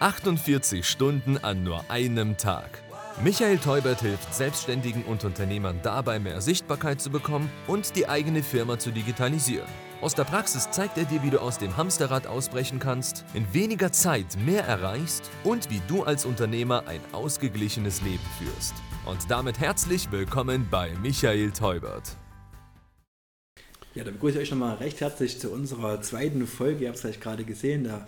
48 Stunden an nur einem Tag. Michael Teubert hilft Selbstständigen und Unternehmern dabei, mehr Sichtbarkeit zu bekommen und die eigene Firma zu digitalisieren. Aus der Praxis zeigt er dir, wie du aus dem Hamsterrad ausbrechen kannst, in weniger Zeit mehr erreichst und wie du als Unternehmer ein ausgeglichenes Leben führst. Und damit herzlich willkommen bei Michael Teubert. Ja, dann begrüße ich euch nochmal recht herzlich zu unserer zweiten Folge. Ihr habt es vielleicht gerade gesehen, da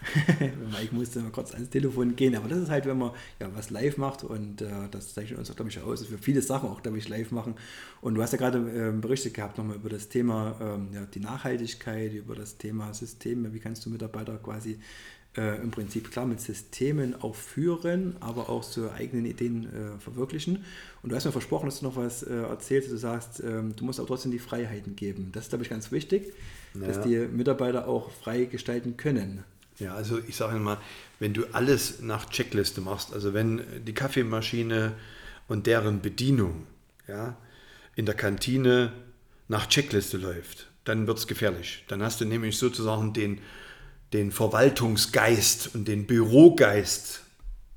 Mike musste mal kurz ans Telefon gehen, aber das ist halt, wenn man ja was live macht und äh, das zeichnet uns auch, glaube ich, aus, dass wir viele Sachen auch, glaube ich, live machen. Und du hast ja gerade äh, berichtet gehabt nochmal über das Thema ähm, ja, die Nachhaltigkeit, über das Thema Systeme, wie kannst du Mitarbeiter quasi äh, im Prinzip klar mit Systemen auch führen, aber auch so eigenen Ideen äh, verwirklichen. Und du hast mir versprochen, dass du noch was äh, erzählst, du sagst, ähm, du musst auch trotzdem die Freiheiten geben. Das ist, glaube ich, ganz wichtig, naja. dass die Mitarbeiter auch frei gestalten können. Ja, also ich sage mal, wenn du alles nach Checkliste machst, also wenn die Kaffeemaschine und deren Bedienung ja, in der Kantine nach Checkliste läuft, dann wird es gefährlich. Dann hast du nämlich sozusagen den, den Verwaltungsgeist und den Bürogeist,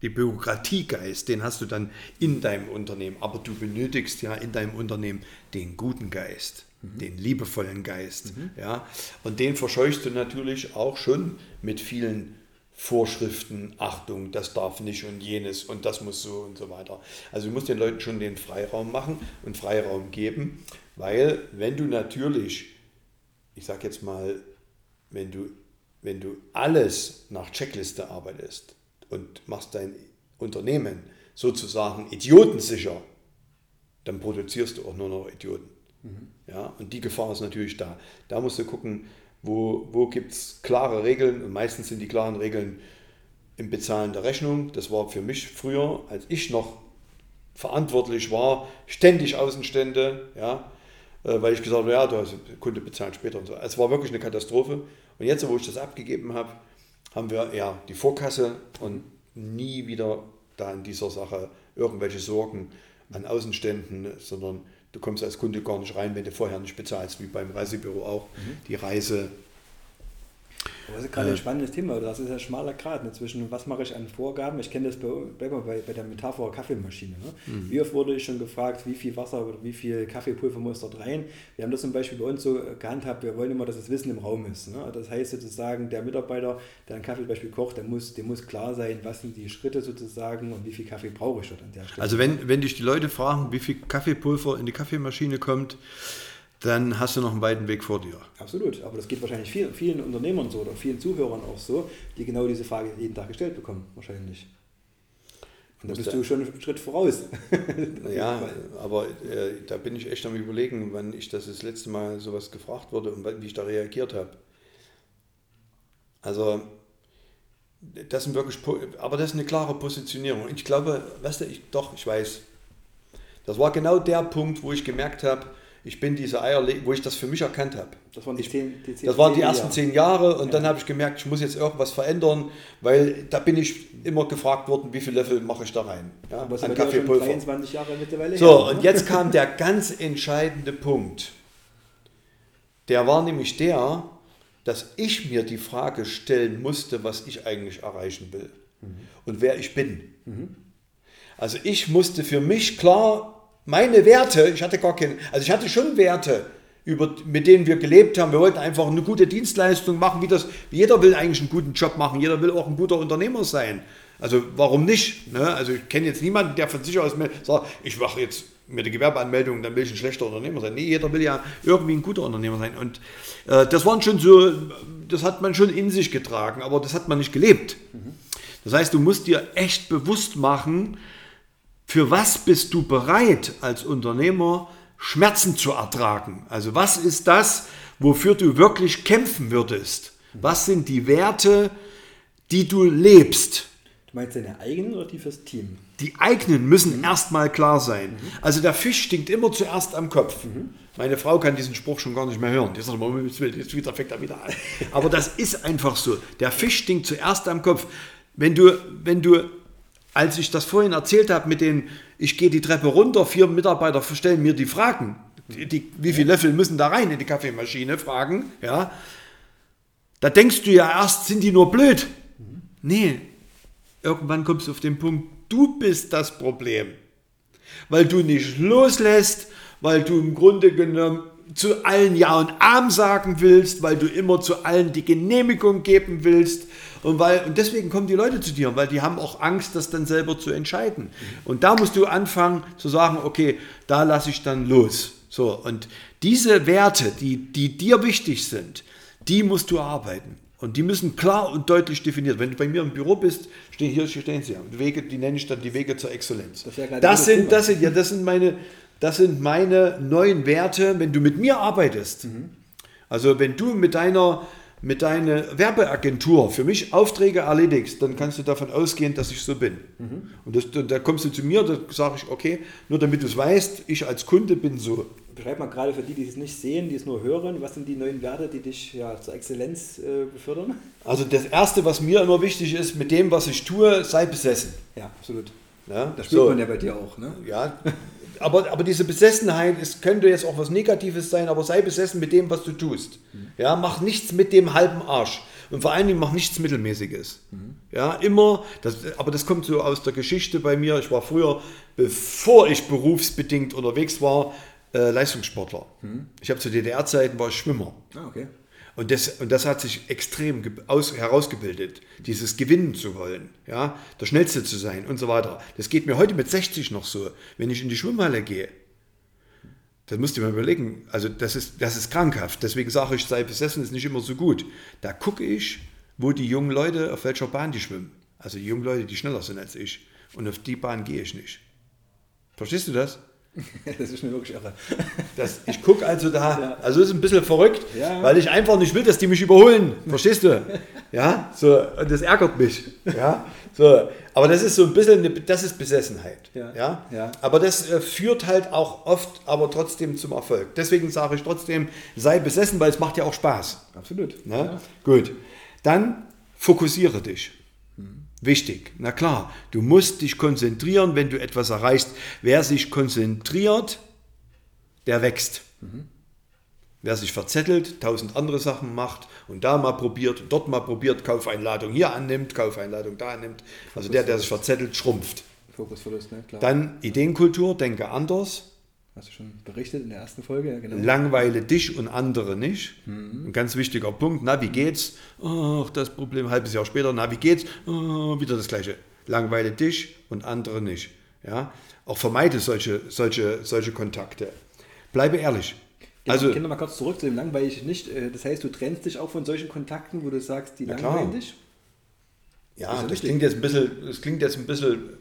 die Bürokratiegeist, den hast du dann in deinem Unternehmen. Aber du benötigst ja in deinem Unternehmen den guten Geist mhm. den liebevollen Geist. Mhm. Ja? Und den verscheuchst du natürlich auch schon mit vielen Vorschriften, Achtung, das darf nicht und jenes und das muss so und so weiter. Also du musst den Leuten schon den Freiraum machen und Freiraum geben, weil wenn du natürlich, ich sage jetzt mal, wenn du, wenn du alles nach Checkliste arbeitest und machst dein Unternehmen sozusagen idiotensicher, dann produzierst du auch nur noch Idioten. Mhm. Ja, und die Gefahr ist natürlich da. Da musst du gucken, wo, wo gibt es klare Regeln und meistens sind die klaren Regeln im Bezahlen der Rechnung. Das war für mich früher, als ich noch verantwortlich war, ständig Außenstände, ja, äh, weil ich gesagt habe, ja, der Kunde bezahlt später und so. Es war wirklich eine Katastrophe. Und jetzt, wo ich das abgegeben habe, haben wir ja die Vorkasse und nie wieder da in dieser Sache irgendwelche Sorgen an Außenständen, sondern Du kommst als Kunde gar nicht rein, wenn du vorher nicht bezahlst, wie beim Reisebüro auch. Mhm. Die Reise das ist gerade ein äh. spannendes Thema. Das ist ein schmaler Grad ne, zwischen, was mache ich an Vorgaben. Ich kenne das bei, bei, bei der Metapher Kaffeemaschine. Ne? Mhm. Wie oft wurde ich schon gefragt, wie viel Wasser oder wie viel Kaffeepulver muss dort rein? Wir haben das zum Beispiel bei uns so gehandhabt, wir wollen immer, dass das Wissen im Raum ist. Ne? Das heißt sozusagen, der Mitarbeiter, der einen Kaffee zum Beispiel kocht, der muss, dem muss klar sein, was sind die Schritte sozusagen und wie viel Kaffee brauche ich dort an der Stelle. Also wenn, wenn dich die Leute fragen, wie viel Kaffeepulver in die Kaffeemaschine kommt, dann hast du noch einen weiten Weg vor dir. Absolut, aber das geht wahrscheinlich vielen, vielen Unternehmern so oder vielen Zuhörern auch so, die genau diese Frage jeden Tag gestellt bekommen, wahrscheinlich. Und da bist du schon einen Schritt voraus. ja, aber äh, da bin ich echt am überlegen, wann ich das das letzte Mal sowas gefragt wurde und wie ich da reagiert habe. Also, das sind wirklich, aber das ist eine klare Positionierung. Ich glaube, weißt du, ich, doch, ich weiß. Das war genau der Punkt, wo ich gemerkt habe, ich bin diese Eier, wo ich das für mich erkannt habe. Das waren die, zehn, die, zehn, das waren die ersten Jahre. zehn Jahre und ja. dann habe ich gemerkt, ich muss jetzt irgendwas verändern, weil da bin ich immer gefragt worden, wie viel Löffel mache ich da rein. Ja, Aber an Kaffeepulver. 23 Jahre mittlerweile so, her, und jetzt kam der ganz entscheidende Punkt. Der war nämlich der, dass ich mir die Frage stellen musste, was ich eigentlich erreichen will mhm. und wer ich bin. Mhm. Also ich musste für mich klar meine Werte, ich hatte gar keine, also ich hatte schon Werte, über, mit denen wir gelebt haben. Wir wollten einfach eine gute Dienstleistung machen, wie das, jeder will eigentlich einen guten Job machen, jeder will auch ein guter Unternehmer sein. Also warum nicht? Ne? Also ich kenne jetzt niemanden, der von sich aus sagt, ich mache jetzt mit der Gewerbeanmeldung, dann will ich ein schlechter Unternehmer sein. Nee, jeder will ja irgendwie ein guter Unternehmer sein. Und äh, das waren schon so, das hat man schon in sich getragen, aber das hat man nicht gelebt. Mhm. Das heißt, du musst dir echt bewusst machen, für was bist du bereit als Unternehmer Schmerzen zu ertragen? Also was ist das, wofür du wirklich kämpfen würdest? Was sind die Werte, die du lebst? Du meinst deine eigenen oder die fürs Team? Die eigenen müssen mhm. erstmal klar sein. Mhm. Also der Fisch stinkt immer zuerst am Kopf. Mhm. Meine Frau kann diesen Spruch schon gar nicht mehr hören. Die sagt immer, jetzt wieder fängt er wieder an. Aber das ist einfach so. Der Fisch stinkt zuerst am Kopf. Wenn du, wenn du als ich das vorhin erzählt habe mit den, ich gehe die Treppe runter, vier Mitarbeiter stellen mir die Fragen, die, die, wie viele Löffel müssen da rein in die Kaffeemaschine, fragen, ja, da denkst du ja erst, sind die nur blöd. Nee, irgendwann kommst du auf den Punkt, du bist das Problem. Weil du nicht loslässt, weil du im Grunde genommen zu allen Ja und Arm sagen willst, weil du immer zu allen die Genehmigung geben willst. Und, weil, und deswegen kommen die Leute zu dir, weil die haben auch Angst, das dann selber zu entscheiden. Und da musst du anfangen zu sagen, okay, da lasse ich dann los. So, und diese Werte, die, die dir wichtig sind, die musst du arbeiten. Und die müssen klar und deutlich definiert. Wenn du bei mir im Büro bist, stehen hier, stehen sie ja. Die Wege, die nenne ich dann die Wege zur Exzellenz. Das, das sind, das sind, ja, das sind meine, das sind meine neuen Werte, wenn du mit mir arbeitest. Mhm. Also wenn du mit deiner, mit deiner Werbeagentur für mich Aufträge erledigst, dann kannst du davon ausgehen, dass ich so bin. Mhm. Und das, da kommst du zu mir, da sage ich, okay, nur damit du es weißt, ich als Kunde bin so beschreib mal gerade für die, die es nicht sehen, die es nur hören, was sind die neuen Werte, die dich ja, zur Exzellenz äh, befördern? Also das Erste, was mir immer wichtig ist, mit dem, was ich tue, sei besessen. Ja, absolut. Ja? Das spürt so. man ja bei dir auch. Ne? Ja, aber, aber diese Besessenheit es könnte jetzt auch was Negatives sein, aber sei besessen mit dem, was du tust. Mhm. Ja, mach nichts mit dem halben Arsch. Und vor allen Dingen mach nichts Mittelmäßiges. Mhm. Ja, immer, das, aber das kommt so aus der Geschichte bei mir. Ich war früher, bevor ich berufsbedingt unterwegs war, äh, Leistungssportler. Hm. Ich habe zu DDR-Zeiten war ich Schwimmer. Ah, okay. Und das, und das hat sich extrem aus, herausgebildet, dieses Gewinnen zu wollen, ja, der Schnellste zu sein und so weiter. Das geht mir heute mit 60 noch so, wenn ich in die Schwimmhalle gehe. Das musst du mir überlegen. Also das ist, das ist krankhaft. Deswegen sage ich, sei besessen ist nicht immer so gut. Da gucke ich, wo die jungen Leute, auf welcher Bahn die schwimmen. Also die jungen Leute, die schneller sind als ich. Und auf die Bahn gehe ich nicht. Verstehst du das? das ist mir wirklich irre. Das, ich gucke also da, ja. also ist ein bisschen verrückt, ja. weil ich einfach nicht will, dass die mich überholen. Verstehst du? Ja, so, und das ärgert mich. Ja, so, aber das ist so ein bisschen, eine, das ist Besessenheit. Ja. Ja? ja. Aber das äh, führt halt auch oft, aber trotzdem zum Erfolg. Deswegen sage ich trotzdem, sei besessen, weil es macht ja auch Spaß. Absolut. Ne? Ja? Gut. Dann fokussiere dich. Wichtig, na klar, du musst dich konzentrieren, wenn du etwas erreichst. Wer sich konzentriert, der wächst. Mhm. Wer sich verzettelt, tausend andere Sachen macht und da mal probiert, dort mal probiert, Kaufeinladung hier annimmt, Kaufeinladung da annimmt, also der, der sich verzettelt, schrumpft. Fokusverlust, ne? Klar. Dann Ideenkultur, denke anders. Hast du schon berichtet in der ersten Folge? Ja, genau. Langweile dich und andere nicht. Mhm. Ein ganz wichtiger Punkt. Na, wie geht's? Ach, das Problem, halbes Jahr später. Na, wie geht's? Oh, wieder das Gleiche. Langweile dich und andere nicht. Ja? Auch vermeide solche, solche, solche Kontakte. Bleibe ehrlich. Genau, also, gehen wir mal kurz zurück zu dem langweilig nicht. Äh, das heißt, du trennst dich auch von solchen Kontakten, wo du sagst, die langweilen dich? Ja, das, das klingt, jetzt ein bisschen, das klingt jetzt ein bisschen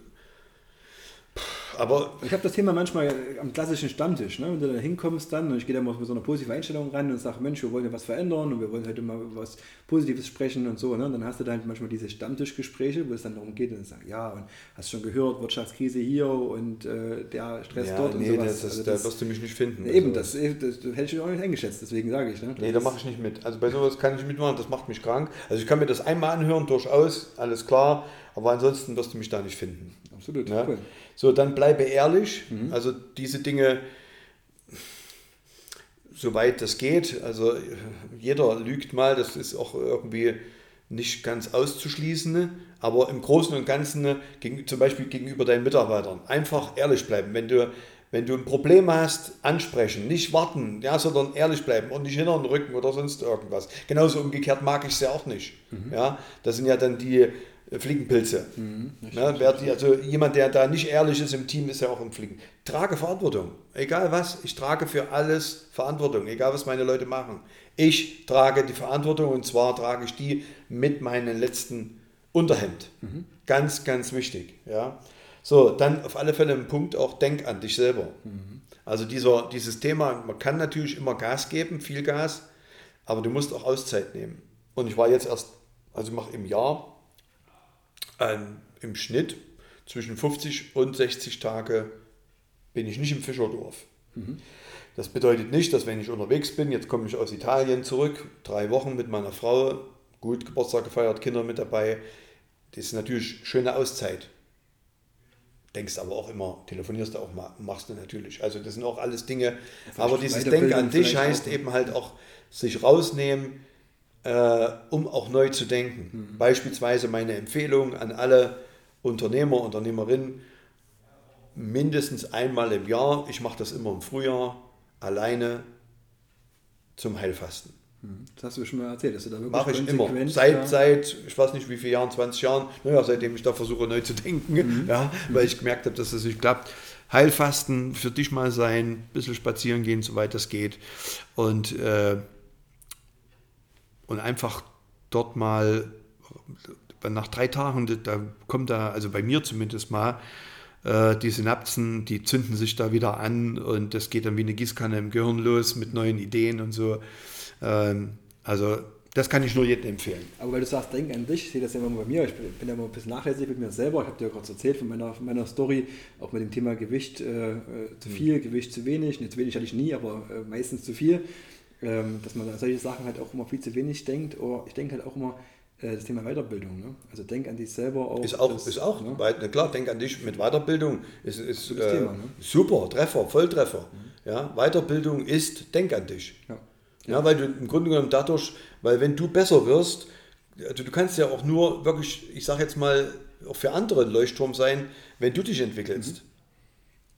aber ich habe das Thema manchmal am klassischen Stammtisch, ne? wenn du da hinkommst dann und ich gehe da mal mit so einer positiven Einstellung ran und sage, Mensch, wir wollen ja was verändern und wir wollen heute mal was Positives sprechen und so. Ne? Und dann hast du da halt manchmal diese Stammtischgespräche, wo es dann darum geht und dann ja, und hast schon gehört, Wirtschaftskrise hier und äh, der Stress ja, dort nee, und sowas. Das, also das, da wirst du mich nicht finden. Eben, also. das, das, das, hätte ich auch nicht eingeschätzt, deswegen sage ich. Ne? Nee, da mache ich nicht mit. Also bei sowas kann ich nicht mitmachen, das macht mich krank. Also ich kann mir das einmal anhören, durchaus, alles klar, aber ansonsten wirst du mich da nicht finden. Absolut, ja? cool. So, dann bleibe ehrlich. Mhm. Also diese Dinge, soweit das geht, also jeder lügt mal, das ist auch irgendwie nicht ganz auszuschließen, aber im Großen und Ganzen, zum Beispiel gegenüber deinen Mitarbeitern, einfach ehrlich bleiben. Wenn du, wenn du ein Problem hast, ansprechen, nicht warten, ja, sondern ehrlich bleiben und nicht hinter den Rücken oder sonst irgendwas. Genauso umgekehrt mag ich es ja auch nicht. Mhm. Ja, das sind ja dann die, Fliegenpilze. Mhm, ne, wer die, also jemand, der da nicht ehrlich ist im Team, ist ja auch im Fliegen. Trage Verantwortung. Egal was, ich trage für alles Verantwortung, egal was meine Leute machen. Ich trage die Verantwortung und zwar trage ich die mit meinem letzten Unterhemd. Mhm. Ganz, ganz wichtig. Ja. So, dann auf alle Fälle ein Punkt auch, denk an dich selber. Mhm. Also dieser, dieses Thema, man kann natürlich immer Gas geben, viel Gas, aber du musst auch Auszeit nehmen. Und ich war jetzt erst, also ich mache im Jahr ähm, im Schnitt zwischen 50 und 60 Tage bin ich nicht im Fischerdorf. Mhm. Das bedeutet nicht, dass wenn ich unterwegs bin, jetzt komme ich aus Italien zurück, drei Wochen mit meiner Frau, gut Geburtstag gefeiert, Kinder mit dabei. Das ist natürlich schöne Auszeit. Denkst aber auch immer, telefonierst du auch mal, machst du natürlich. Also das sind auch alles Dinge. aber dieses Denken an dich heißt eben halt auch sich rausnehmen, äh, um auch neu zu denken. Mhm. Beispielsweise meine Empfehlung an alle Unternehmer, Unternehmerin mindestens einmal im Jahr, ich mache das immer im Frühjahr, alleine zum Heilfasten. Das hast du schon mal erzählt, dass du da wirklich Mache ich immer. Seit, seit, ich weiß nicht wie viele Jahren, 20 Jahren, naja, seitdem ich da versuche neu zu denken, Mhm. ja, weil ich gemerkt habe, dass es nicht klappt. Heilfasten, für dich mal sein, ein bisschen spazieren gehen, soweit das geht. Und, äh, und einfach dort mal nach drei Tagen, da- kommt da, also bei mir zumindest mal, äh, die Synapsen, die zünden sich da wieder an und das geht dann wie eine Gießkanne im Gehirn los mit neuen Ideen und so. Ähm, also das kann ich nur jedem empfehlen. Aber weil du sagst, denk an dich, ich sehe das ja immer bei mir, ich bin ja immer ein bisschen nachlässig mit mir selber, ich habe dir ja kurz erzählt von meiner, von meiner Story, auch mit dem Thema Gewicht äh, äh, zu viel, Gewicht zu wenig, nicht zu wenig hatte ich nie, aber äh, meistens zu viel, ähm, dass man an solche Sachen halt auch immer viel zu wenig denkt, oder ich denke halt auch immer, äh, das Thema Weiterbildung, ne? also denk an dich selber auch. Ist auch, das, ist auch ne? weit, na klar, denk an dich mit Weiterbildung. Ist, ist äh, Thema, ne? super, Treffer, Volltreffer. Ja, Weiterbildung ist, denk an dich. Ja. Ja, weil du im Grunde genommen dadurch, weil wenn du besser wirst, also du kannst ja auch nur wirklich, ich sage jetzt mal, auch für andere ein Leuchtturm sein, wenn du dich entwickelst.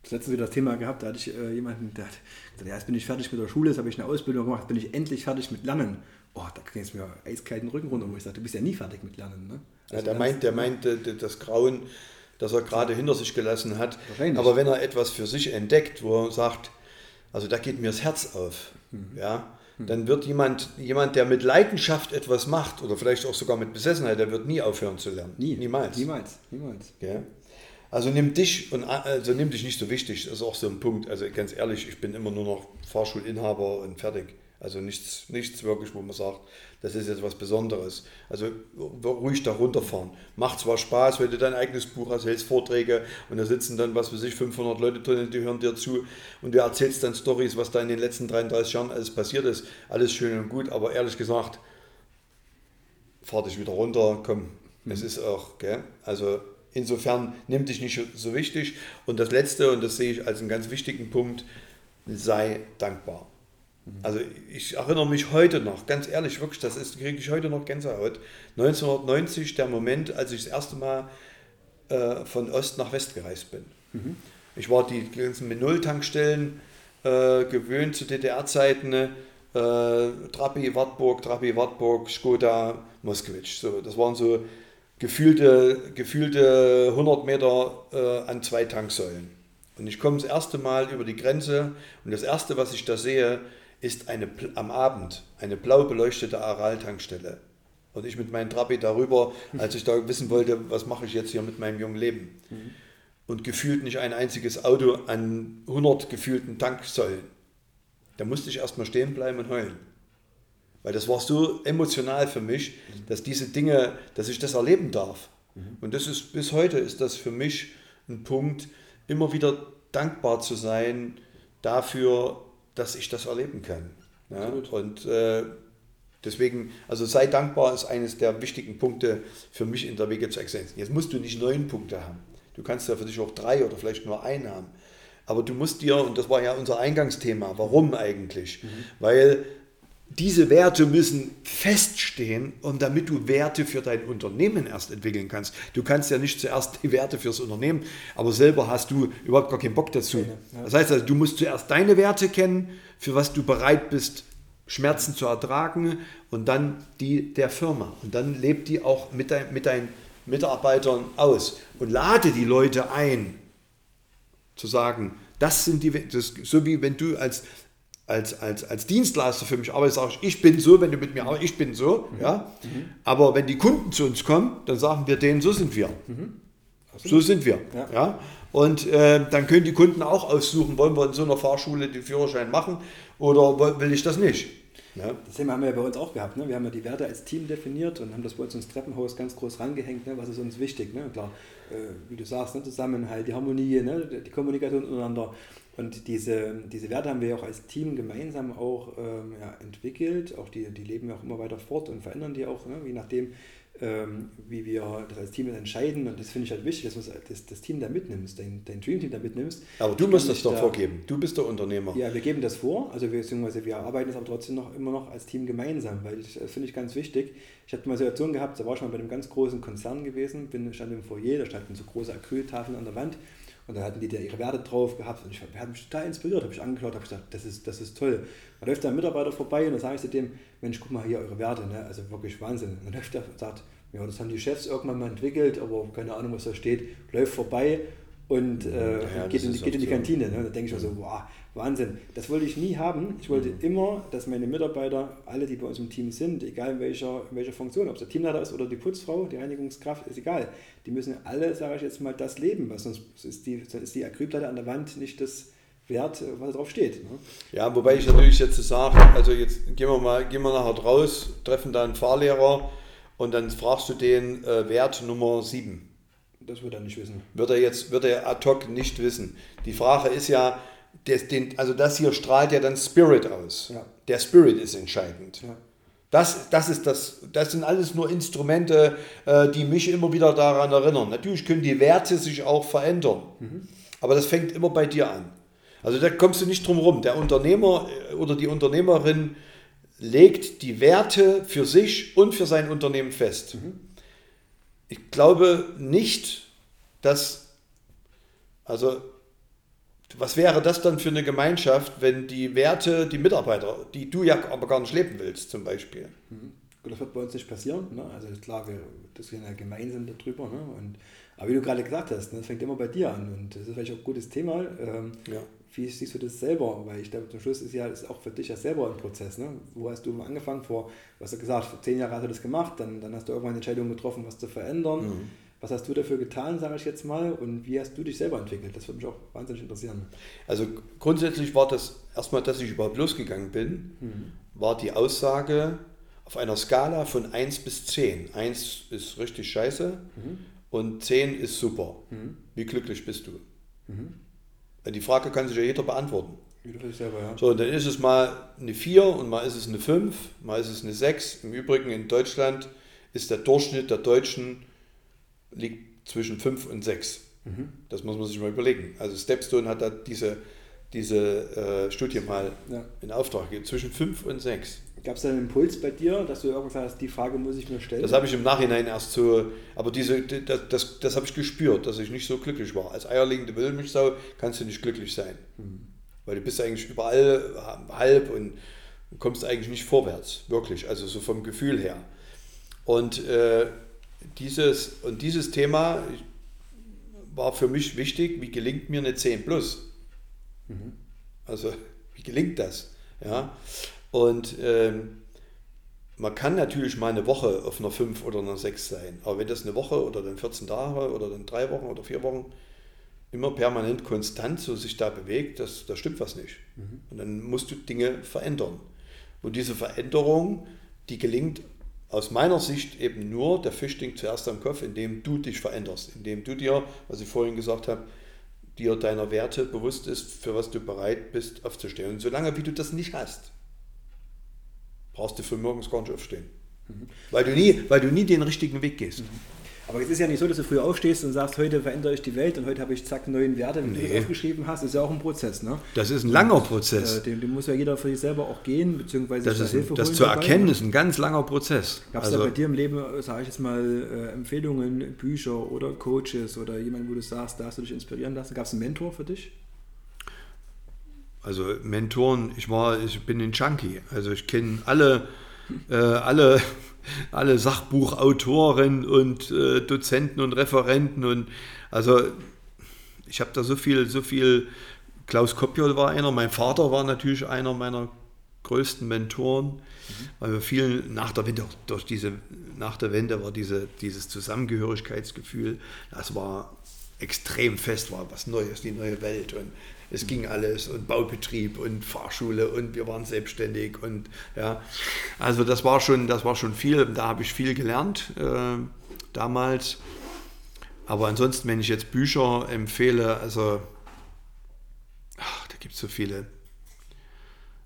Das letzte wieder das Thema gehabt, da hatte ich äh, jemanden, der hat gesagt, ja, jetzt bin ich fertig mit der Schule, jetzt habe ich eine Ausbildung gemacht, bin ich endlich fertig mit Lernen. Oh, da kriegst du mir eiskalten Rücken runter, wo ich sage, du bist ja nie fertig mit Lernen. Ne? Ja, Also der ganz- meint, der meint äh, das Grauen, das er gerade hinter sich gelassen hat. Aber wenn er etwas für sich entdeckt, wo er sagt, also da geht mir das Herz auf, Mhm. ja, dann wird jemand, jemand, der mit Leidenschaft etwas macht oder vielleicht auch sogar mit Besessenheit, der wird nie aufhören zu lernen. Nie. Niemals. Niemals. Niemals. Ja. Also nimm dich und also nimm dich nicht so wichtig, das ist auch so ein Punkt. Also ganz ehrlich, ich bin immer nur noch Fahrschulinhaber und fertig. Also nichts, nichts wirklich, wo man sagt, das ist jetzt was Besonderes. Also ruhig da runterfahren. Macht zwar Spaß, wenn du dein eigenes Buch hast, hältst Vorträge und da sitzen dann, was weiß ich, 500 Leute drin, die hören dir zu und du erzählst dann Stories, was da in den letzten 33 Jahren alles passiert ist. Alles schön und gut, aber ehrlich gesagt, fahr dich wieder runter, komm, es ist auch, gell? Also insofern nimm dich nicht so wichtig. Und das Letzte, und das sehe ich als einen ganz wichtigen Punkt, sei dankbar. Also ich erinnere mich heute noch, ganz ehrlich, wirklich, das ist, kriege ich heute noch Gänsehaut. 1990, der Moment, als ich das erste Mal äh, von Ost nach West gereist bin. Ich war die ganzen Null-Tankstellen äh, gewöhnt zu DDR-Zeiten. Äh, Trapi, Wartburg, Trapi, Wartburg, Skoda, Moskowitsch. So, das waren so gefühlte, gefühlte 100 Meter äh, an zwei Tanksäulen. Und ich komme das erste Mal über die Grenze und das erste, was ich da sehe, ist eine, am Abend eine blau beleuchtete Aral-Tankstelle. Und ich mit meinem Trabi darüber, als ich da wissen wollte, was mache ich jetzt hier mit meinem jungen Leben. Und gefühlt nicht ein einziges Auto an 100 gefühlten Tanksäulen. Da musste ich erstmal stehen bleiben und heulen. Weil das war so emotional für mich, dass diese Dinge, dass ich das erleben darf. Und das ist bis heute ist das für mich ein Punkt, immer wieder dankbar zu sein dafür, dass ich das erleben kann. Ja? Und äh, deswegen, also sei dankbar ist eines der wichtigen Punkte für mich in der Wege zur Exzellenz. Jetzt musst du nicht neun Punkte haben. Du kannst ja für dich auch drei oder vielleicht nur einen haben. Aber du musst dir, und das war ja unser Eingangsthema, warum eigentlich? Weil diese Werte müssen feststehen und damit du Werte für dein Unternehmen erst entwickeln kannst. Du kannst ja nicht zuerst die Werte fürs Unternehmen, aber selber hast du überhaupt gar keinen Bock dazu. Das heißt also, du musst zuerst deine Werte kennen, für was du bereit bist, Schmerzen zu ertragen und dann die der Firma. Und dann lebt die auch mit, dein, mit deinen Mitarbeitern aus und lade die Leute ein, zu sagen, das sind die, das, so wie wenn du als, als, als, als Dienstleister für mich arbeitest, sagst, ich bin so, wenn du mit mir arbeitest, ich bin so, ja. Aber wenn die Kunden zu uns kommen, dann sagen wir denen, so sind wir. So sind wir. Ja. Ja. Und äh, dann können die Kunden auch aussuchen, wollen wir in so einer Fahrschule den Führerschein machen oder will ich das nicht. Ja. Das Thema haben wir ja bei uns auch gehabt. Ne? Wir haben ja die Werte als Team definiert und haben das bei uns ins Treppenhaus ganz groß rangehängt. Ne? Was ist uns wichtig? Ne? Klar, äh, wie du sagst, ne? Zusammenhalt, die Harmonie, ne? die Kommunikation untereinander. Und diese, diese Werte haben wir ja auch als Team gemeinsam auch ähm, ja, entwickelt. Auch die, die leben ja auch immer weiter fort und verändern die auch, ne? je nachdem, ähm, wie wir das als Team entscheiden. Und das finde ich halt wichtig, dass du das, das Team da mitnimmst, dein, dein Dream-Team da mitnimmst. Aber du musst das doch da, vorgeben. Du bist der Unternehmer. Ja, wir geben das vor. Also wir, beziehungsweise wir arbeiten es aber trotzdem noch immer noch als Team gemeinsam, weil ich, das finde ich ganz wichtig. Ich hatte mal Situation gehabt, da war ich mal bei einem ganz großen Konzern gewesen, bin, stand im Foyer, da standen so große Acryltafeln an der Wand und da hatten die da ihre Werte drauf gehabt und ich habe mich total inspiriert, habe ich angeschaut, habe gesagt, das ist, das ist toll. Da läuft da ein Mitarbeiter vorbei und dann sage ich zu dem, Mensch, guck mal hier eure Werte, ne? also wirklich Wahnsinn. Und dann läuft er und sagt, ja, das haben die Chefs irgendwann mal entwickelt, aber keine Ahnung, was da steht, läuft vorbei und äh, ja, geht, in, geht in, die Kantine. Ne? Da denke ich mir so, wow, Wahnsinn. Das wollte ich nie haben. Ich wollte mhm. immer, dass meine Mitarbeiter, alle, die bei uns im Team sind, egal in welcher, in welcher Funktion, ob es der Teamleiter ist oder die Putzfrau, die Reinigungskraft, ist egal. Die müssen alle, sage ich jetzt mal, das leben, was sonst ist die, sonst ist die Acrylplatte an der Wand nicht das Wert, was da drauf steht. Ne? Ja, wobei ich natürlich jetzt sage, also jetzt gehen wir mal, gehen wir nachher raus, treffen da einen Fahrlehrer und dann fragst du den äh, Wert Nummer 7. Das wird er nicht wissen. Wird er jetzt, wird er ad hoc nicht wissen. Die Frage ist ja, das, den, also das hier strahlt ja dann Spirit aus. Ja. Der Spirit ist entscheidend. Ja. Das, das, ist das, das sind alles nur Instrumente, äh, die mich immer wieder daran erinnern. Natürlich können die Werte sich auch verändern, mhm. aber das fängt immer bei dir an. Also da kommst du nicht drum rum. Der Unternehmer äh, oder die Unternehmerin legt die Werte für sich und für sein Unternehmen fest. Mhm. Ich glaube nicht, dass, also was wäre das dann für eine Gemeinschaft, wenn die Werte, die Mitarbeiter, die du ja aber gar nicht leben willst, zum Beispiel? Mhm. Das wird bei uns nicht passieren. Ne? Also klar, wir diskutieren ja gemeinsam darüber. Ne? Und, aber wie du gerade gesagt hast, ne, das fängt immer bei dir an. Und das ist vielleicht auch ein gutes Thema. Ähm, ja. Wie siehst du das selber? Weil ich glaube, zum Schluss ist ja ist auch für dich ja selber ein Prozess. Ne? Wo hast du angefangen? Vor, du hast ja gesagt, vor zehn Jahren hast du das gemacht, dann, dann hast du irgendwann eine Entscheidung getroffen, was zu verändern. Mhm. Was hast du dafür getan, sage ich jetzt mal, und wie hast du dich selber entwickelt? Das würde mich auch wahnsinnig interessieren. Also grundsätzlich war das erstmal, dass ich überhaupt losgegangen bin, mhm. war die Aussage auf einer Skala von 1 bis 10. 1 ist richtig scheiße mhm. und 10 ist super. Mhm. Wie glücklich bist du? Die Frage kann sich ja jeder beantworten. Selber, ja. So, dann ist es mal eine 4 und mal ist es eine 5, mal ist es eine 6. Im Übrigen in Deutschland ist der Durchschnitt der Deutschen liegt zwischen 5 und 6. Mhm. Das muss man sich mal überlegen. Also Stepstone hat da diese, diese äh, Studie mal ja. in Auftrag gegeben, zwischen 5 und 6. Gab es da einen Impuls bei dir, dass du irgendwann sagst, die Frage muss ich mir stellen? Das habe ich im Nachhinein erst so, aber diese, das, das, das habe ich gespürt, dass ich nicht so glücklich war. Als eierlegende Wollmilchsau kannst du nicht glücklich sein. Mhm. Weil du bist eigentlich überall halb und kommst eigentlich nicht vorwärts, wirklich, also so vom Gefühl her. Und äh, dieses, und dieses Thema war für mich wichtig, wie gelingt mir eine 10 plus? Mhm. Also, wie gelingt das? Ja? Und ähm, man kann natürlich mal eine Woche auf einer 5 oder einer 6 sein, aber wenn das eine Woche oder dann 14 Tage oder dann drei Wochen oder vier Wochen immer permanent konstant so sich da bewegt, das, da stimmt was nicht. Mhm. Und dann musst du Dinge verändern. Und diese Veränderung, die gelingt aus meiner Sicht eben nur der Fischding zuerst am Kopf, indem du dich veränderst, indem du dir, was ich vorhin gesagt habe, dir deiner Werte bewusst ist, für was du bereit bist aufzustehen. Und solange wie du das nicht hast, brauchst du für morgens gar nicht aufstehen. Mhm. Weil, du nie, weil du nie den richtigen Weg gehst. Mhm. Aber es ist ja nicht so, dass du früh aufstehst und sagst, heute verändere ich die Welt und heute habe ich zack neuen Werte, wenn nee. du das aufgeschrieben hast, ist ja auch ein Prozess. Ne? Das ist ein langer Prozess. Äh, den, den, muss ja jeder für sich selber auch gehen, beziehungsweise das, ist, Hilfe das zu erkennen ist ein ganz langer Prozess. Gab es also, da bei dir im Leben, sage ich jetzt mal, äh, Empfehlungen, Bücher oder Coaches oder jemand, wo du sagst, da hast du dich inspirieren lassen? Gab es einen Mentor für dich? Also Mentoren, ich war, ich bin ein Junkie. Also ich kenne alle, äh, alle alle Sachbuchautoren und äh, Dozenten und Referenten und also ich habe da so viel, so viel, Klaus Kopjol war einer, mein Vater war natürlich einer meiner größten Mentoren, mhm. weil wir viel nach der Wende, durch diese, nach der Wende war diese, dieses Zusammengehörigkeitsgefühl, das war extrem fest, war was Neues, die neue Welt und es ging alles und Baubetrieb und Fahrschule und wir waren selbstständig und ja, also das war schon, das war schon viel, da habe ich viel gelernt äh, damals. Aber ansonsten, wenn ich jetzt Bücher empfehle, also ach, da gibt es so viele.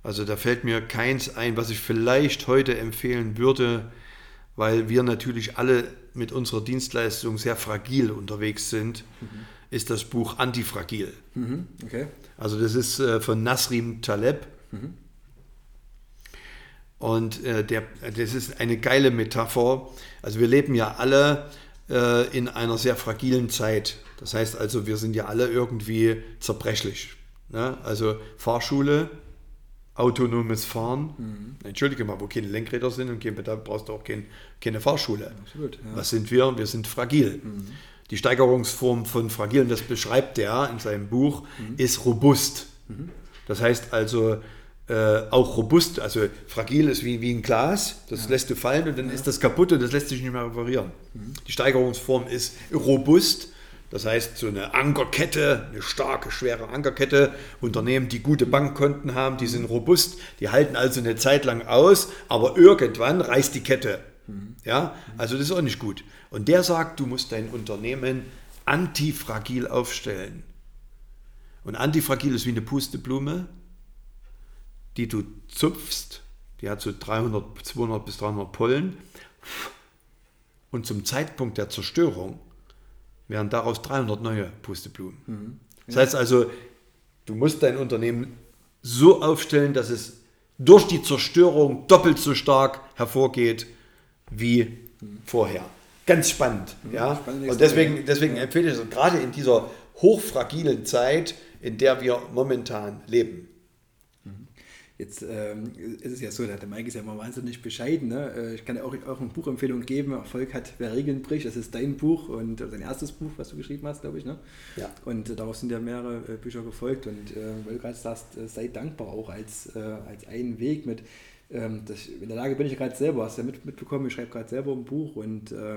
Also da fällt mir keins ein, was ich vielleicht heute empfehlen würde, weil wir natürlich alle mit unserer Dienstleistung sehr fragil unterwegs sind, ist das Buch Antifragil. Okay. Also das ist äh, von Nasrim Taleb. Und äh, der, das ist eine geile Metapher. Also wir leben ja alle äh, in einer sehr fragilen Zeit. Das heißt also, wir sind ja alle irgendwie zerbrechlich. Ne? Also Fahrschule, autonomes Fahren. Entschuldige mal, wo keine Lenkräder sind und keine, da brauchst du auch kein, keine Fahrschule. Absolut, ja. Was sind wir? Wir sind fragil. Die Steigerungsform von fragil, und das beschreibt er in seinem Buch, ist robust. Das heißt also äh, auch robust, also fragil ist wie, wie ein Glas, das lässt du fallen und dann ist das kaputt und das lässt sich nicht mehr reparieren. Die Steigerungsform ist robust, das heißt so eine Ankerkette, eine starke, schwere Ankerkette. Unternehmen, die gute Bankkonten haben, die sind robust, die halten also eine Zeit lang aus, aber irgendwann reißt die Kette. Ja, also das ist auch nicht gut. Und der sagt, du musst dein Unternehmen antifragil aufstellen. Und antifragil ist wie eine Pusteblume, die du zupfst, die hat so 300, 200 bis 300 Pollen. Und zum Zeitpunkt der Zerstörung wären daraus 300 neue Pusteblumen. Das heißt also, du musst dein Unternehmen so aufstellen, dass es durch die Zerstörung doppelt so stark hervorgeht wie vorher. Ganz spannend. Ja? spannende Und deswegen, deswegen empfehle ich es gerade in dieser hochfragilen Zeit, in der wir momentan leben. Jetzt ähm, ist es ja so, der Mike ist ja immer wahnsinnig bescheiden. Ne? Äh, Ich kann ja auch, auch eine Buchempfehlung geben. Erfolg hat, wer Regeln bricht. Das ist dein Buch und dein erstes Buch, was du geschrieben hast, glaube ich. Ne? Ja. Und äh, darauf sind ja mehrere äh, Bücher gefolgt. Und äh, weil du gerade sagst, äh, sei dankbar auch als, als einen Weg mit. Ähm, das, in der Lage bin ich gerade selber, hast du ja mit, mitbekommen, ich schreibe gerade selber ein Buch und äh,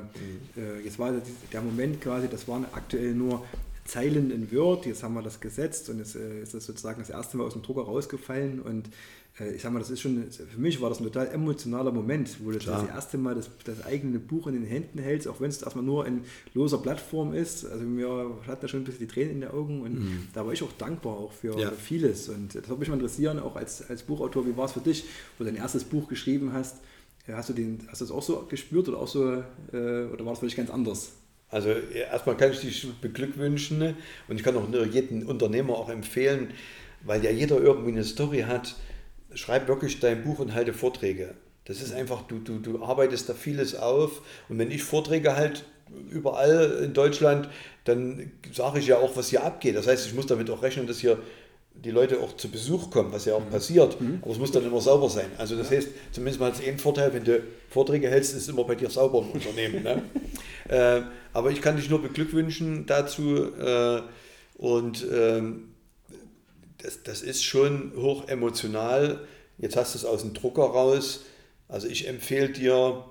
jetzt war der- der Moment quasi, das waren aktuell nur Zeilen in Word, jetzt haben wir das gesetzt und jetzt äh, ist das sozusagen das erste Mal aus dem Drucker rausgefallen und äh, ich sag mal, das ist schon, für mich war das ein total emotionaler Moment, wo du das erste Mal das, das eigene Buch in den Händen hältst, auch wenn es erstmal nur in loser Plattform ist. Also mir hatten da schon ein bisschen die Tränen in den Augen und da war ich auch dankbar auch für Ja. vieles. Und das würde mich mal interessieren, auch als, als Buchautor, wie war es für dich, wo du dein erstes Buch geschrieben hast? Äh, Hast du, den, hast du das auch so gespürt oder auch so, oder war das für dich ganz anders? Also erstmal kann ich dich beglückwünschen ne? und ich kann auch nur jeden Unternehmer auch empfehlen, weil ja jeder irgendwie eine Story hat, schreib wirklich dein Buch und halte Vorträge. Das ist einfach, du, du, du arbeitest da vieles auf und wenn ich Vorträge halt überall in Deutschland, dann sage ich ja auch, was hier abgeht. Das heißt, ich muss damit auch rechnen, dass hier die Leute auch zu Besuch kommen, was ja auch passiert. Aber es muss dann immer sauber sein. Also das heißt, zumindest mal als einen Vorteil, wenn du Vorträge hältst, ist es immer bei dir sauber im Unternehmen. Ne? äh, aber ich kann dich nur beglückwünschen dazu. Äh, und ähm, das, das ist schon hoch emotional. Jetzt hast du es aus dem Drucker raus. Also ich empfehle dir,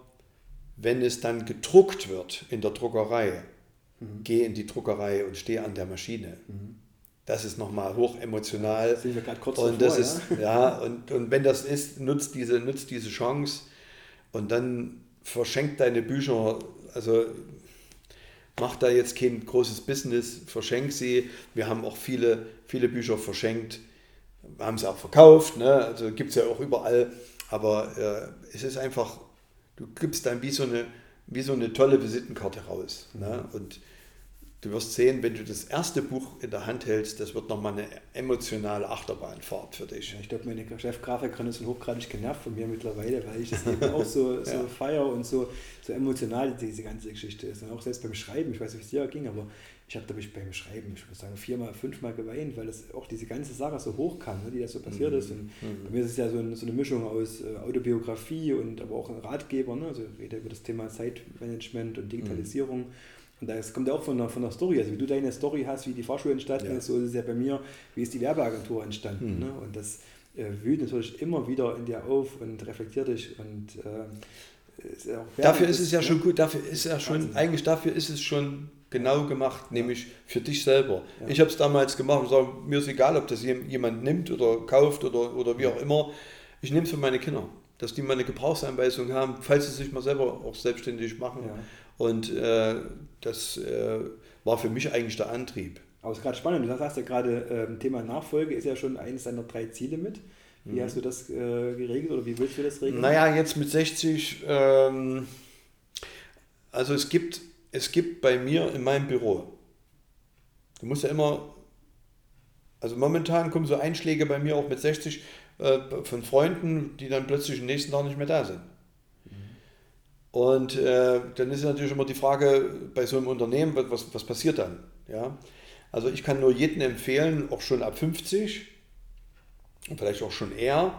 wenn es dann gedruckt wird in der Druckerei, geh in die Druckerei und steh an der Maschine. Das ist nochmal hoch emotional. Sind wir gerade kurz und davor, das ist, ja, und, und wenn das ist, nutzt diese, nutzt diese Chance und dann verschenkt deine Bücher, also mach da jetzt kein großes Business, verschenk sie. Wir haben auch viele, viele Bücher verschenkt, haben sie auch verkauft, ne? also gibt es ja auch überall, aber äh, es ist einfach, du gibst dann wie so eine, wie so eine tolle Visitenkarte raus. Ne? Und du wirst sehen, wenn du das erste Buch in der Hand hältst, das wird nochmal eine emotionale Achterbahnfahrt für dich. Ich glaube, meine Chefgrafikerin ist hochgradig genervt von mir mittlerweile, weil ich das eben auch so, so feier und so, so emotional diese ganze Geschichte ist. Und auch selbst beim Schreiben, ich weiß nicht, wie es dir ging, aber ich habe, glaube ich, beim Schreiben, ich muss sagen, viermal, fünfmal geweint, weil das auch diese ganze Sache so hochkam, ne, die da so passiert ist. Und bei mir ist es ja so, ein, so eine Mischung aus äh, Autobiografie und aber auch ein Ratgeber, ne? also ich rede über das Thema Zeitmanagement und Digitalisierung. Und das kommt ja auch von der, von der Story, also wie du deine Story hast, wie die Fahrschule entstanden Ja. ist, so ist es ja bei mir, wie ist die Werbeagentur entstanden. Ne? Und das äh, wühlt natürlich immer wieder in dir auf und reflektiert dich und äh, ist ja auch Dafür ist es ja ne? schon gut, dafür ist ja schon, Wahnsinn. eigentlich dafür ist es schon genau gemacht, nämlich für dich selber. Ja. Ich habe es damals gemacht und sage, mir ist egal, ob das jem- jemand nimmt oder kauft oder, oder wie auch immer. Ich nehme es für meine Kinder, dass die mal eine Gebrauchsanweisung haben, falls sie sich mal selber auch selbstständig machen. Ja. Und äh, das äh, war für mich eigentlich der Antrieb. Aber es ist gerade spannend, du sagst ja gerade, ähm, Thema Nachfolge ist ja schon eines deiner drei Ziele mit. Wie hast du das äh, geregelt oder wie willst du das regeln? Naja, jetzt mit 60 ähm, Also es gibt, es gibt bei mir in meinem Büro, du musst ja immer, also momentan kommen so Einschläge bei mir auch mit 60 äh, von Freunden, die dann plötzlich am nächsten Tag nicht mehr da sind. Und äh, dann ist natürlich immer die Frage bei so einem Unternehmen, was, was passiert dann? Ja? Also ich kann nur jedem empfehlen, auch schon ab 50 und vielleicht auch schon eher,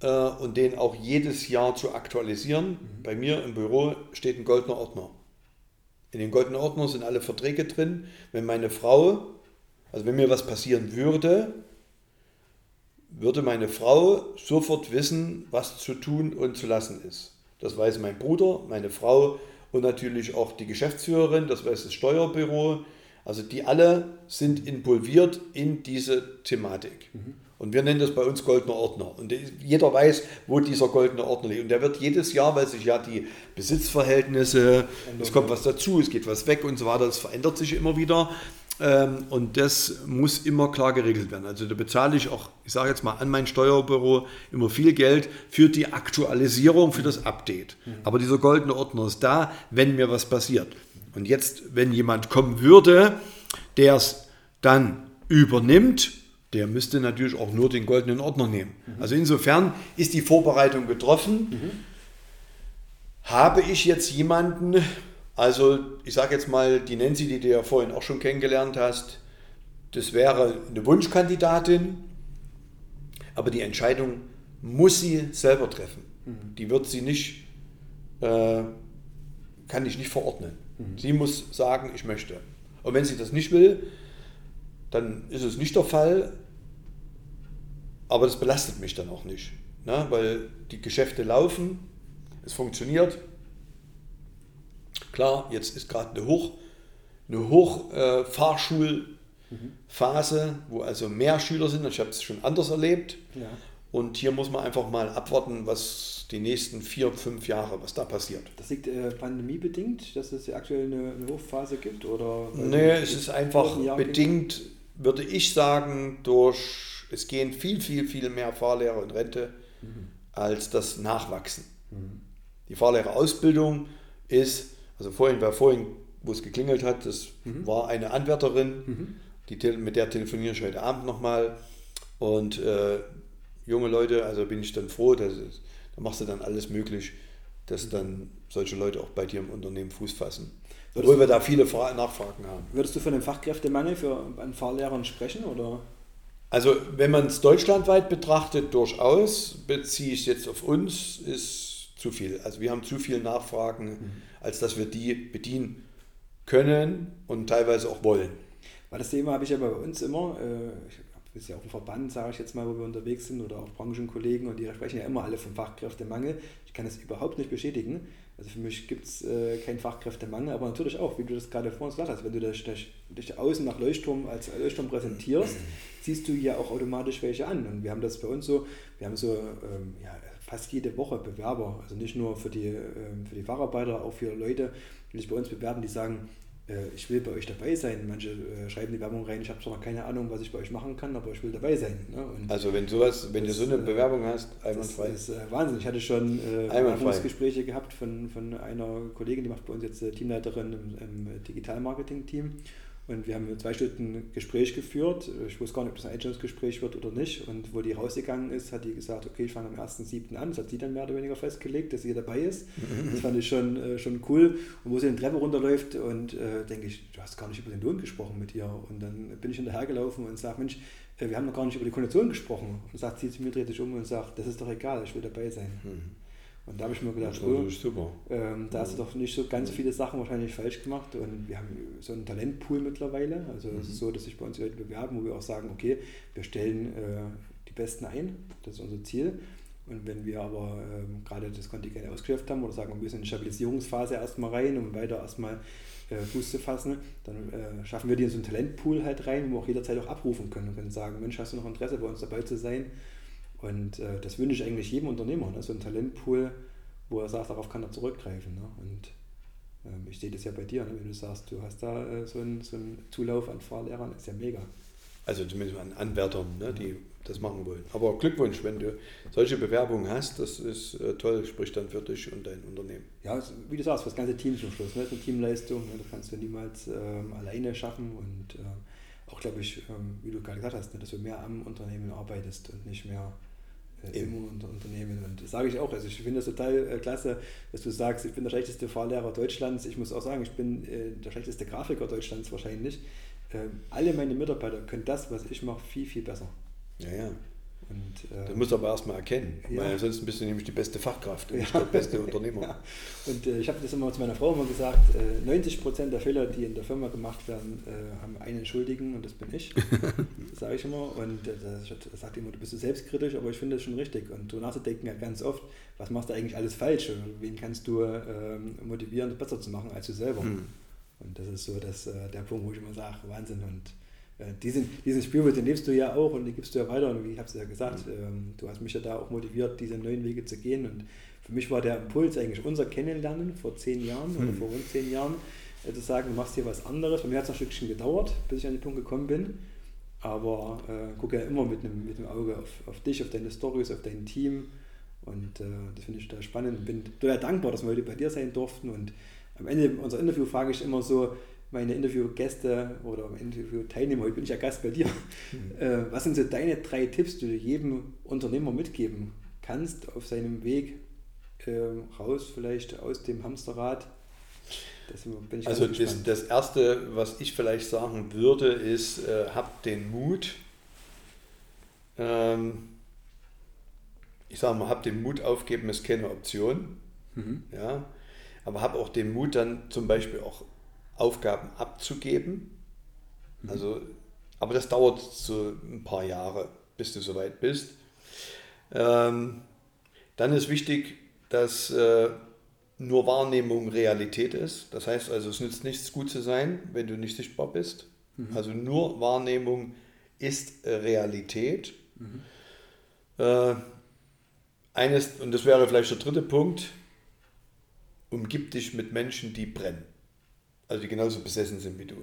äh, und den auch jedes Jahr zu aktualisieren. Mhm. Bei mir im Büro steht ein goldener Ordner. In dem goldenen Ordner sind alle Verträge drin. Wenn meine Frau, also wenn mir was passieren würde, würde meine Frau sofort wissen, was zu tun und zu lassen ist. Das weiß mein Bruder, meine Frau und natürlich auch die Geschäftsführerin, das weiß das Steuerbüro. Also die alle sind involviert in diese Thematik. Mhm. Und wir nennen das bei uns goldener Ordner. Und jeder weiß, wo dieser goldene Ordner liegt. Und der wird jedes Jahr, weil sich ja die Besitzverhältnisse, es kommt was dazu, es geht was weg und so weiter, das verändert sich immer wieder. Ähm, und das muss immer klar geregelt werden. Also da bezahle ich auch, ich sage jetzt mal, an mein Steuerbüro immer viel Geld für die Aktualisierung, für das Update. Aber dieser goldene Ordner ist da, wenn mir was passiert. Und jetzt, wenn jemand kommen würde, der es dann übernimmt, der müsste natürlich auch nur den goldenen Ordner nehmen. Also insofern ist die Vorbereitung getroffen. Mhm. Habe ich jetzt jemanden, also ich sage jetzt mal, die Nancy, die du ja vorhin auch schon kennengelernt hast, das wäre eine Wunschkandidatin, aber die Entscheidung muss sie selber treffen. Mhm. Die wird sie nicht, äh, kann ich nicht verordnen. Mhm. Sie muss sagen, ich möchte. Und wenn sie das nicht will, dann ist es nicht der Fall, aber das belastet mich dann auch nicht, ne? weil die Geschäfte laufen, es funktioniert Klar, jetzt ist gerade eine, Hoch, eine Hochfahrschulphase, äh, wo also mehr Schüler sind. Ich habe es schon anders erlebt. Ja. Und hier muss man einfach mal abwarten, was die nächsten vier, fünf Jahre, was da passiert. Das liegt äh, pandemiebedingt, dass es aktuell eine, eine Hochphase gibt? Oder nee, es ist einfach bedingt, geht? würde ich sagen, durch, es gehen viel, viel, viel mehr Fahrlehrer in Rente mhm. als das Nachwachsen. Mhm. Die Fahrlehrerausbildung ist also vorhin, wer vorhin, wo es geklingelt hat, das mhm. war eine Anwärterin, mhm. die, mit der telefoniere ich heute Abend nochmal. Und äh, junge Leute, also bin ich dann froh, dass da machst du dann alles möglich, dass dann solche Leute auch bei dir im Unternehmen Fuß fassen. Würdest Obwohl wir da viele Nachfragen haben. Würdest du von dem Fachkräftemangel für einen Fahrlehrern sprechen? Oder? Also wenn man es deutschlandweit betrachtet, durchaus, beziehe ich es jetzt auf uns, ist zu viel. Also wir haben zu viele Nachfragen, mhm. als dass wir die bedienen können und teilweise auch wollen. Weil das Thema habe ich ja bei uns immer, äh, ich ist ja auch ein Verband, sage ich jetzt mal, wo wir unterwegs sind oder auch Branchenkollegen und die sprechen ja immer alle vom Fachkräftemangel. Ich kann das überhaupt nicht bestätigen. Also für mich gibt es äh, keinen Fachkräftemangel, aber natürlich auch, wie du das gerade vorhin gesagt hast, wenn du dich, dich außen nach Leuchtturm als Leuchtturm präsentierst, ziehst du ja auch automatisch welche an. Und wir haben das bei uns so, wir haben so ähm, ja, fast jede Woche Bewerber, also nicht nur für die, ähm, für die Facharbeiter, auch für Leute, die sich bei uns bewerben, die sagen, äh, ich will bei euch dabei sein. Manche äh, schreiben die Werbung rein, ich habe zwar noch keine Ahnung, was ich bei euch machen kann, aber ich will dabei sein. Ne? also wenn sowas, wenn du so eine äh, Bewerbung hast, einwandfrei. Das ist Wahnsinn. Ich hatte schon Bewerbungsgespräche gehabt von, von einer Kollegin, die macht bei uns jetzt Teamleiterin im, im Digitalmarketing-Team. Und wir haben zwei Stunden ein Gespräch geführt. Ich wusste gar nicht, ob das ein Einstellungsgespräch wird oder nicht. Und wo die rausgegangen ist, hat die gesagt, okay, ich fange am 1.7. an. Das hat sie dann mehr oder weniger festgelegt, dass sie dabei ist. Das fand ich schon, äh, schon cool. Und wo sie den Treppe runterläuft und äh, denke ich, du hast gar nicht über den Lohn gesprochen mit ihr. Und dann bin ich hinterhergelaufen und sage, Mensch, äh, wir haben noch gar nicht über die Kondition gesprochen. Und sagt sie zu mir, dreht sich um und sagt, das ist doch egal, ich will dabei sein. Mhm. Und da habe ich mir gedacht, oh. Ähm, da hast du doch nicht so ganz viele Sachen wahrscheinlich falsch gemacht. Und wir haben so einen Talentpool mittlerweile. Also mhm. es ist so, dass sich bei uns Leute bewerben, wo wir auch sagen, okay, wir stellen äh, die Besten ein. Das ist unser Ziel. Und wenn wir aber ähm, gerade das Kontingent ausgeschöpft haben oder sagen, wir müssen in die Stabilisierungsphase erstmal rein, um weiter erstmal äh, Fuß zu fassen, dann äh, schaffen wir die in so einen Talentpool halt rein, wo wir auch jederzeit auch abrufen können und können sagen, Mensch, hast du noch Interesse bei uns dabei zu sein? Und äh, das wünsche ich eigentlich jedem Unternehmer, ne? so ein Talentpool, wo er sagt, darauf kann er zurückgreifen. Ne? Und ähm, ich sehe das ja bei dir, ne? wenn du sagst, du hast da äh, so, einen, so einen Zulauf an Fahrlehrern, ist ja mega. Also zumindest an Anwärtern, ne, die das machen wollen. Aber Glückwunsch, wenn du solche Bewerbungen hast, das ist äh, toll, spricht dann für dich und dein Unternehmen. Ja, wie du sagst, das ganze Team zum Schluss. Ne? Eine Teamleistung, ne? das kannst du niemals ähm, alleine schaffen und äh, auch, glaube ich, ähm, wie du gerade gesagt hast, ne? dass du mehr am Unternehmen arbeitest und nicht mehr äh, im Unter Unternehmen. Und das sage ich auch. Also ich finde das total äh, klasse, dass du sagst, ich bin der schlechteste Fahrlehrer Deutschlands. Ich muss auch sagen, ich bin äh, der schlechteste Grafiker Deutschlands wahrscheinlich. Ähm, alle meine Mitarbeiter können das, was ich mache, viel, viel besser. Ja, ja. Und, äh, das musst du aber erstmal erkennen, Ja. weil ansonsten bist du nämlich die beste Fachkraft und nicht der beste Unternehmer. Ja. Und äh, ich habe das immer zu meiner Frau immer gesagt, äh, 90 Prozent der Fehler, die in der Firma gemacht werden, äh, haben einen Schuldigen und das bin ich. sage ich immer. Und äh, sagt immer, du bist so selbstkritisch, aber ich finde das schon richtig. Und du nachzudenken ja ganz oft, was machst du eigentlich alles falsch? Und wen kannst du ähm, motivieren, das besser zu machen als du selber? Hm. Und das ist so das, äh, der Punkt, wo ich immer sage, Wahnsinn. Und diesen, diesen Spielwitz, den lebst du ja auch und den gibst du ja weiter. Und wie ich habe es ja gesagt, ähm, du hast mich ja da auch motiviert, diese neuen Wege zu gehen. Und für mich war der Impuls eigentlich unser Kennenlernen vor zehn Jahren oder vor rund zehn Jahren, äh, zu sagen, du machst hier was anderes. Bei mir hat es ein Stückchen gedauert, bis ich an den Punkt gekommen bin. Aber äh, gucke ja immer mit einem, mit einem Auge auf, auf dich, auf deine Stories, auf dein Team. Und äh, das finde ich da spannend. Bin total dankbar, dass wir heute bei dir sein durften. Und am Ende unserer Interview frage ich immer so meine Interviewgäste oder Interviewteilnehmer, heute bin ich ja Gast bei dir. Äh, was sind so deine drei Tipps, die du jedem Unternehmer mitgeben kannst auf seinem Weg äh, raus, vielleicht aus dem Hamsterrad? Das ich ganz Also das, das Erste, was ich vielleicht sagen würde, ist, äh, habt den Mut, ähm, ich sage mal, habt den Mut aufgeben, ist keine Option, Mhm. ja, aber hab auch den Mut dann zum Beispiel auch Aufgaben abzugeben, also, aber das dauert so ein paar Jahre, bis du soweit bist. Ähm, dann ist wichtig, dass äh, nur Wahrnehmung Realität ist. Das heißt also, es nützt nichts, gut zu sein, wenn du nicht sichtbar bist. Also nur Wahrnehmung ist Realität. Äh, eines, und das wäre vielleicht der dritte Punkt, umgib dich mit Menschen, die brennen. Also die genauso besessen sind wie du.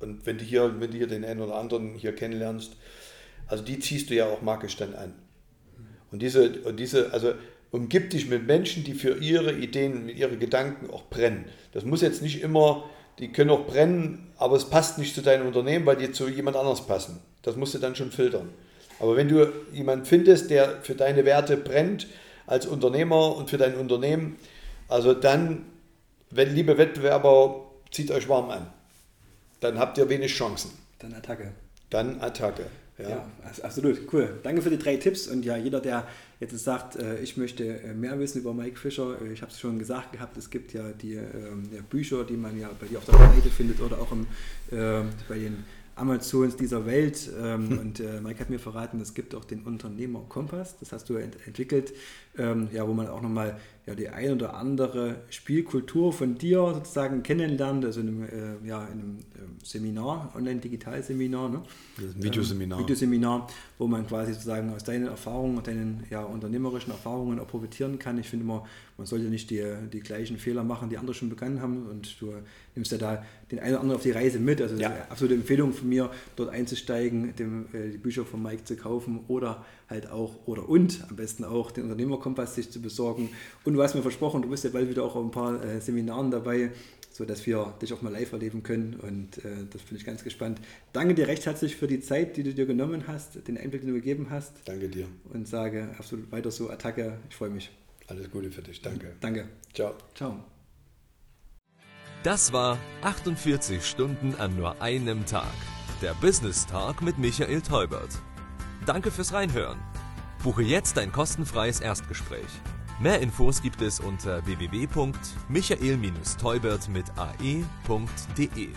Und wenn du hier, wenn du hier den einen oder anderen hier kennenlernst, also die ziehst du ja auch magisch dann an. Und diese, und diese, also umgib dich mit Menschen, die für ihre Ideen, ihre Gedanken auch brennen. Das muss jetzt nicht immer, die können auch brennen, aber es passt nicht zu deinem Unternehmen, weil die zu jemand anders passen. Das musst du dann schon filtern. Aber wenn du jemanden findest, der für deine Werte brennt, als Unternehmer und für dein Unternehmen, also dann, wenn, liebe Wettbewerber, zieht euch warm an. Dann habt ihr wenig Chancen. Dann Attacke. Dann Attacke. Ja. Ja, abs- absolut, cool. Danke für die drei Tipps und ja, jeder, der jetzt sagt, äh, ich möchte äh, mehr wissen über Mike Fischer, äh, ich habe es schon gesagt gehabt, es gibt ja die ähm, Bücher, die man ja bei dir auf der Seite findet oder auch im, ähm, bei den Amazons dieser Welt. Ähm, Und Mike hat mir verraten, es gibt auch den Unternehmer Kompass, das hast du ent entwickelt, ähm, ja, wo man auch nochmal ja, die ein oder andere Spielkultur von dir sozusagen kennenlernt, also in einem, äh, ja, in einem ähm, Seminar, Online-Digital-Seminar. Ne? Videoseminar. Ähm, Videoseminar, wo man quasi sozusagen aus deinen Erfahrungen und deinen ja, unternehmerischen Erfahrungen auch profitieren kann. Ich finde immer, man sollte nicht die, die gleichen Fehler machen, die andere schon begangen haben und du nimmst ja da den einen oder anderen auf die Reise mit. Also Ja. absolute Empfehlung von mir, dort einzusteigen, dem, äh, die Bücher von Mike zu kaufen oder halt auch, oder und am besten auch den Unternehmerkompass sich zu besorgen. Und du hast mir versprochen, du bist ja bald wieder auch auf ein paar äh, Seminaren dabei, so dass wir dich auch mal live erleben können und äh, das bin ich ganz gespannt. Danke dir recht herzlich für die Zeit, die du dir genommen hast, den Einblick, den du gegeben hast Danke dir. und sage absolut weiter so Attacke. Ich freue mich. Alles Gute für dich. Danke. Danke. Ciao. Ciao. Das war 48 Stunden an nur einem Tag. Der Business Talk mit Michael Teubert. Danke fürs Reinhören. Buche jetzt ein kostenfreies Erstgespräch. Mehr Infos gibt es unter www.michael-teubert mit ae.de.